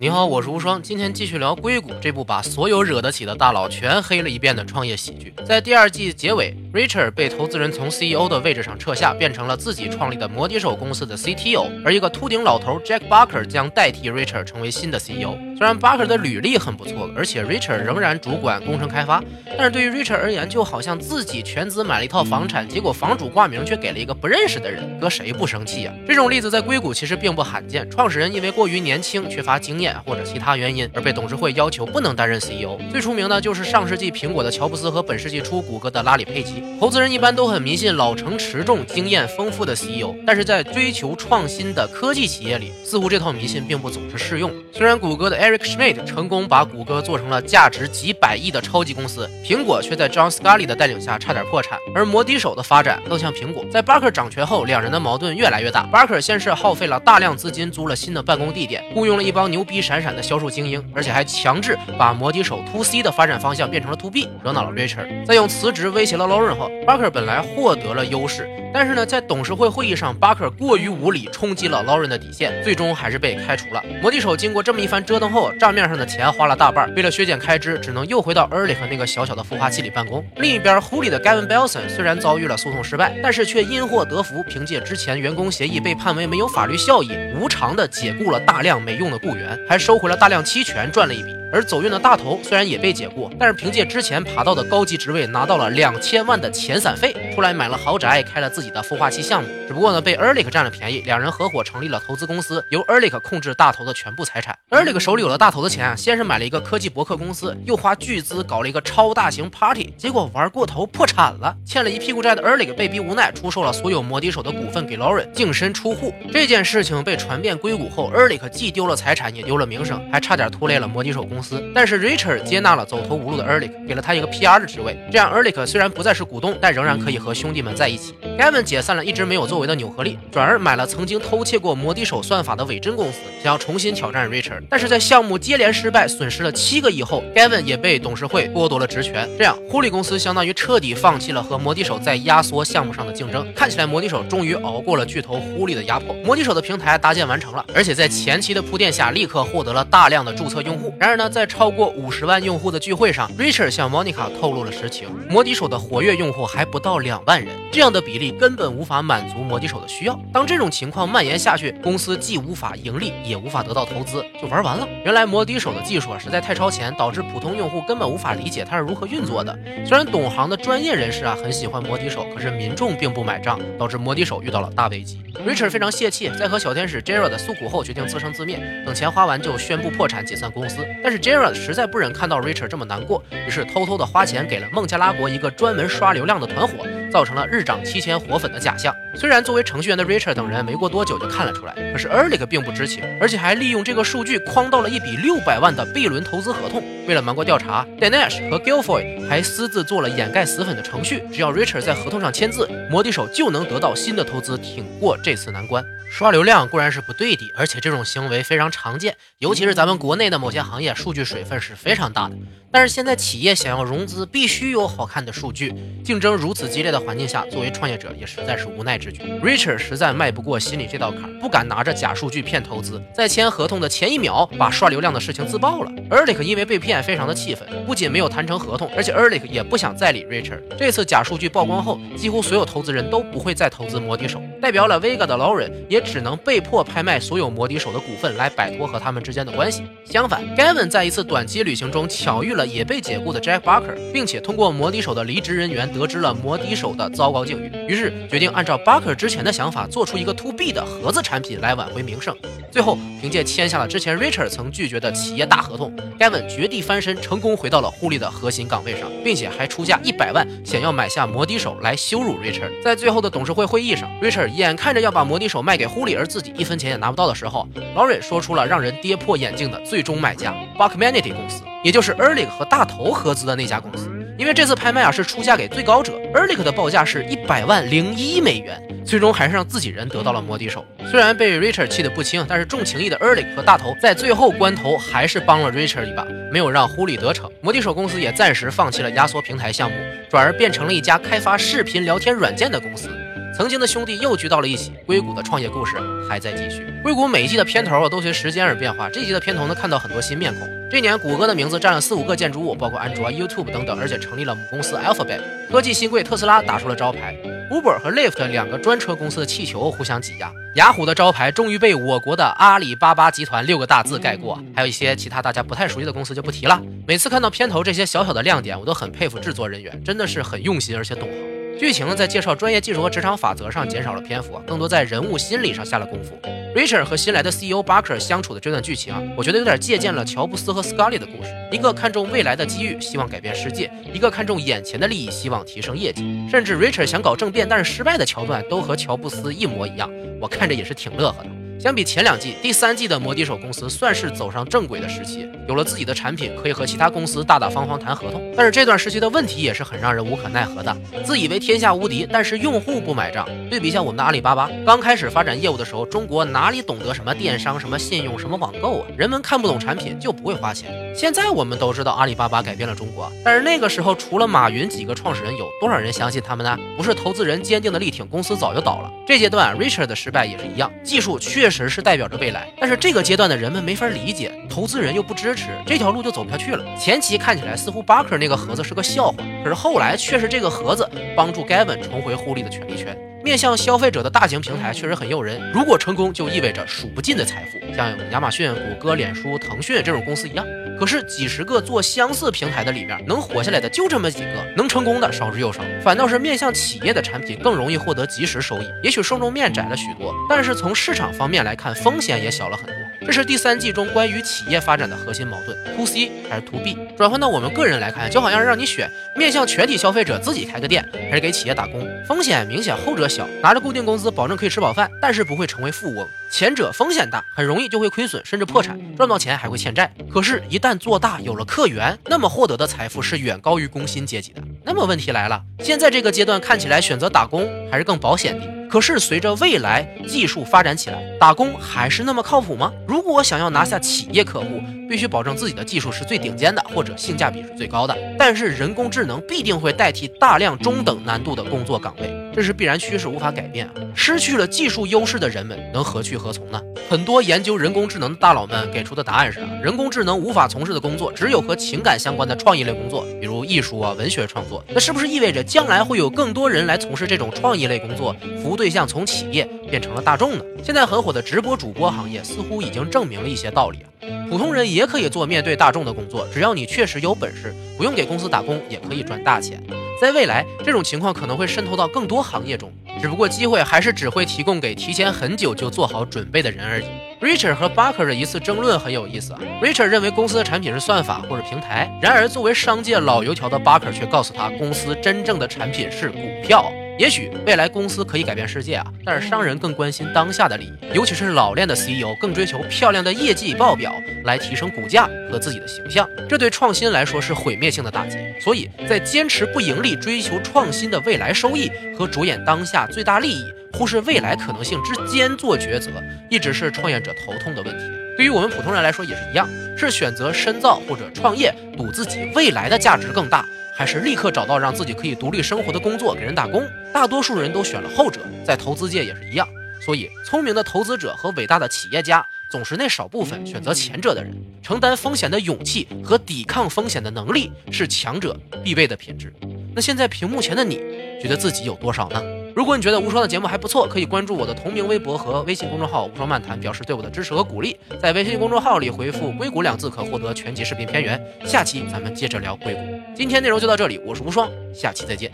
你好，我是无双，今天继续聊《硅谷》这部把所有惹得起的大佬全黑了一遍的创业喜剧。在第二季结尾，Richard 被投资人从 CEO 的位置上撤下，变成了自己创立的摩的手公司的 CTO，而一个秃顶老头 Jack Barker 将代替 Richard 成为新的 CEO。虽然 Barker 的履历很不错，而且 Richard 仍然主管工程开发，但是对于 Richard 而言，就好像自己全资买了一套房产，结果房主挂名却给了一个不认识的人，搁谁不生气呀？这种例子在硅谷其实并不罕见，创始人因为过于年轻、缺乏经验或者其他原因。因而被董事会要求不能担任 CEO。最出名的就是上世纪苹果的乔布斯和本世纪初谷歌的拉里佩奇。投资人一般都很迷信老成持重、经验丰富的 CEO，但是在追求创新的科技企业里，似乎这套迷信并不总是适用。虽然谷歌的 Eric Schmidt 成功把谷歌做成了价值几百亿的超级公司，苹果却在 John Scully 的带领下差点破产。而摩的手的发展更像苹果，在 Barker 掌权后，两人的矛盾越来越大。Barker 先是耗费了大量资金租了新的办公地点，雇佣了一帮牛逼闪闪的销售精英，而且还强制把摩的手 To C 的发展方向变成了 To B，惹恼了 Richard，再用辞职威胁了 Lauren 后，Barker 本来获得了优势。但是呢，在董事会会议上，巴克过于无理，冲击了 Lauren 的底线，最终还是被开除了。摩的手经过这么一番折腾后，账面上的钱花了大半，为了削减开支，只能又回到 Early 和那个小小的孵化器里办公。另一边，狐狸的 Gavin Belson 虽然遭遇了诉讼失败，但是却因祸得福，凭借之前员工协议被判为没有法律效益，无偿的解雇了大量没用的雇员，还收回了大量期权，赚了一笔。而走运的大头虽然也被解雇，但是凭借之前爬到的高级职位，拿到了两千万的遣散费，出来买了豪宅，开了自己的孵化器项目。只不过呢，被 Erlich 占了便宜，两人合伙成立了投资公司，由 Erlich 控制大头的全部财产。Erlich 手里有了大头的钱，先是买了一个科技博客公司，又花巨资搞了一个超大型 party，结果玩过头破产了，欠了一屁股债的 Erlich 被逼无奈出售了所有摩的手的股份给 Lauren，净身出户。这件事情被传遍硅谷后，Erlich 既丢了财产，也丢了名声，还差点拖累了摩的手公司。但是 Richard 接纳了走投无路的 Erlich，给了他一个 PR 的职位，这样 Erlich 虽然不再是股东，但仍然可以和和兄弟们在一起。Gavin 解散了一直没有作为的纽合力，转而买了曾经偷窃过摩的手算法的伪真公司，想要重新挑战 Richard。但是在项目接连失败，损失了七个亿后，Gavin 也被董事会剥夺了职权。这样，狐狸公司相当于彻底放弃了和摩的手在压缩项目上的竞争。看起来摩的手终于熬过了巨头狐狸的压迫，摩的手的平台搭建完成了，而且在前期的铺垫下，立刻获得了大量的注册用户。然而呢，在超过五十万用户的聚会上，Richard 向 Monica 透露了实情，摩的手的活跃用户还不到两两万人，这样的比例。根本无法满足摩的手的需要。当这种情况蔓延下去，公司既无法盈利，也无法得到投资，就玩完了。原来摩的手的技术啊实在太超前，导致普通用户根本无法理解它是如何运作的。虽然懂行的专业人士啊很喜欢摩的手，可是民众并不买账，导致摩的手遇到了大危机。Richard 非常泄气，在和小天使 Jared 诉苦后，决定自生自灭。等钱花完就宣布破产解散公司。但是 Jared 实在不忍看到 Richard 这么难过，于是偷偷的花钱给了孟加拉国一个专门刷流量的团伙。造成了日涨七千活粉的假象。虽然作为程序员的 Richard 等人没过多久就看了出来，可是 Erlich 并不知情，而且还利用这个数据诓到了一笔六百万的 B 轮投资合同。为了瞒过调查，Danesh 和 Gilfoy 还私自做了掩盖死粉的程序，只要 Richard 在合同上签字，摩的手就能得到新的投资，挺过这次难关。刷流量固然是不对的，而且这种行为非常常见，尤其是咱们国内的某些行业，数据水分是非常大的。但是现在企业想要融资，必须有好看的数据。竞争如此激烈的环境下，作为创业者也实在是无奈之举。Richard 实在迈不过心里这道坎，不敢拿着假数据骗投资，在签合同的前一秒把刷流量的事情自爆了。Eric 因为被骗非常的气愤，不仅没有谈成合同，而且 Eric 也不想再理 Richard。这次假数据曝光后，几乎所有投资人都不会再投资摩的手。代表了 Vega 的 Lauren 也只能被迫拍卖所有摩的手的股份来摆脱和他们之间的关系。相反，Gavin 在一次短期旅行中巧遇了也被解雇的 Jack Barker，并且通过摩的手的离职人员得知了摩的手的糟糕境遇，于是决定按照 Barker 之前的想法做出一个 To B 的盒子产品来挽回名声。最后凭借签下了之前 Richard 曾拒绝的企业大合同，Gavin 绝地翻身，成功回到了互利的核心岗位上，并且还出价一百万想要买下摩的手来羞辱 Richard。在最后的董事会会议上，Richard 眼看着要把摩的手卖给狐狸，而自己一分钱也拿不到的时候，劳瑞说出了让人跌破眼镜的最终买家 Buckmanity 公司，也就是 Erlich 和大头合资的那家公司。因为这次拍卖啊是出价给最高者，Erlich 的报价是一百万零一美元，最终还是让自己人得到了摩的手。虽然被 Richard 气得不轻，但是重情义的 Erlich 和大头在最后关头还是帮了 Richard 一把，没有让狐狸得逞。摩的手公司也暂时放弃了压缩平台项目，转而变成了一家开发视频聊天软件的公司。曾经的兄弟又聚到了一起，硅谷的创业故事还在继续。硅谷每一季的片头都随时间而变化，这季的片头呢看到很多新面孔。这年谷歌的名字占了四五个建筑物，包括安卓、YouTube 等等，而且成立了母公司 Alphabet。科技新贵特斯拉打出了招牌，Uber 和 Lyft 两个专车公司的气球互相挤压。雅虎的招牌终于被我国的阿里巴巴集团六个大字盖过，还有一些其他大家不太熟悉的公司就不提了。每次看到片头这些小小的亮点，我都很佩服制作人员，真的是很用心而且懂行。剧情，在介绍专业技术和职场法则上减少了篇幅，更多在人物心理上下了功夫。Richard 和新来的 CEO Barker 相处的这段剧情啊，我觉得有点借鉴了乔布斯和 Scully 的故事，一个看重未来的机遇，希望改变世界；一个看重眼前的利益，希望提升业绩。甚至 Richard 想搞政变但是失败的桥段，都和乔布斯一模一样，我看着也是挺乐呵的。相比前两季，第三季的摩的手公司算是走上正轨的时期，有了自己的产品，可以和其他公司大大方方谈合同。但是这段时期的问题也是很让人无可奈何的，自以为天下无敌，但是用户不买账。对比一下我们的阿里巴巴，刚开始发展业务的时候，中国哪里懂得什么电商、什么信用、什么网购啊？人们看不懂产品就不会花钱。现在我们都知道阿里巴巴改变了中国，但是那个时候除了马云几个创始人，有多少人相信他们呢？不是投资人坚定的力挺，公司早就倒了。这阶段 Richard 的失败也是一样，技术确确实是代表着未。来，但是这个阶段的人们没法理解，投资人又不支持，这条路就走不下去了。前期看起来似乎巴克那个盒子是个笑话，可是后来却是这个盒子帮助盖文重回互利的权利圈。面向消费者的大型平台确实很诱人，如果成功，就意味着数不尽的财富，像亚马逊、谷歌、脸书、腾讯这种公司一样。可是几十个做相似平台的里面，能活下来的就这么几个，能成功的少之又少。反倒是面向企业的产品更容易获得及时收益，也许受众面窄了许多，但是从市场方面来看，风险也小了很多。这是第三季中关于企业发展的核心矛盾：to C 还是 to B？转换到我们个人来看，就好像让你选面向全体消费者自己开个店，还是给企业打工，风险明显后者小，拿着固定工资保证可以吃饱饭，但是不会成为富翁。前者风险大，很容易就会亏损，甚至破产，赚到钱还会欠债。可是，一旦做大，有了客源，那么获得的财富是远高于工薪阶级的。那么问题来了，现在这个阶段看起来选择打工还是更保险的。可是随着未来技术发展起来，打工还是那么靠谱吗？如果想要拿下企业客户，必须保证自己的技术是最顶尖的，或者性价比是最高的。但是人工智能必定会代替大量中等难度的工作岗位。这是必然趋势，无法改变！失去了技术优势的人们能何去何从呢？很多研究人工智能的大佬们给出的答案是：人工智能无法从事的工作，只有和情感相关的创意类工作，比如艺术啊、文学创作。那是不是意味着将来会有更多人来从事这种创意类工作？服务对象从企业变成了大众呢？现在很火的直播主播行业似乎已经证明了一些道理啊！普通人也可以做面对大众的工作，只要你确实有本事，不用给公司打工也可以赚大钱。在未来，这种情况可能会渗透到更多行业中，只不过机会还是只会提供给提前很久就做好准备的人而已。Richard 和 Barker 的一次争论很有意思啊。Richard 认为公司的产品是算法或者平台，然而作为商界老油条的 Barker 却告诉他，公司真正的产品是股票。也许未来公司可以改变世界啊，但是商人更关心当下的利益，尤其是老练的 CEO 更追求漂亮的业绩报表来提升股价和自己的形象，这对创新来说是毁灭性的打击。所以在坚持不盈利、追求创新的未来收益和着眼当下最大利益、忽视未来可能性之间做抉择，一直是创业者头痛的问题。对于我们普通人来说也是一样，是选择深造或者创业，赌自己未来的价值更大。还是立刻找到让自己可以独立生活的工作，给人打工。大多数人都选了后者，在投资界也是一样。所以，聪明的投资者和伟大的企业家，总是那少部分选择前者的人。承担风险的勇气和抵抗风险的能力，是强者必备的品质。那现在屏幕前的你，觉得自己有多少呢？如果你觉得无双的节目还不错，可以关注我的同名微博和微信公众号“无双漫谈”，表示对我的支持和鼓励。在微信公众号里回复“硅谷”两字，可获得全集视频片源。下期咱们接着聊硅谷。今天内容就到这里，我是无双，下期再见。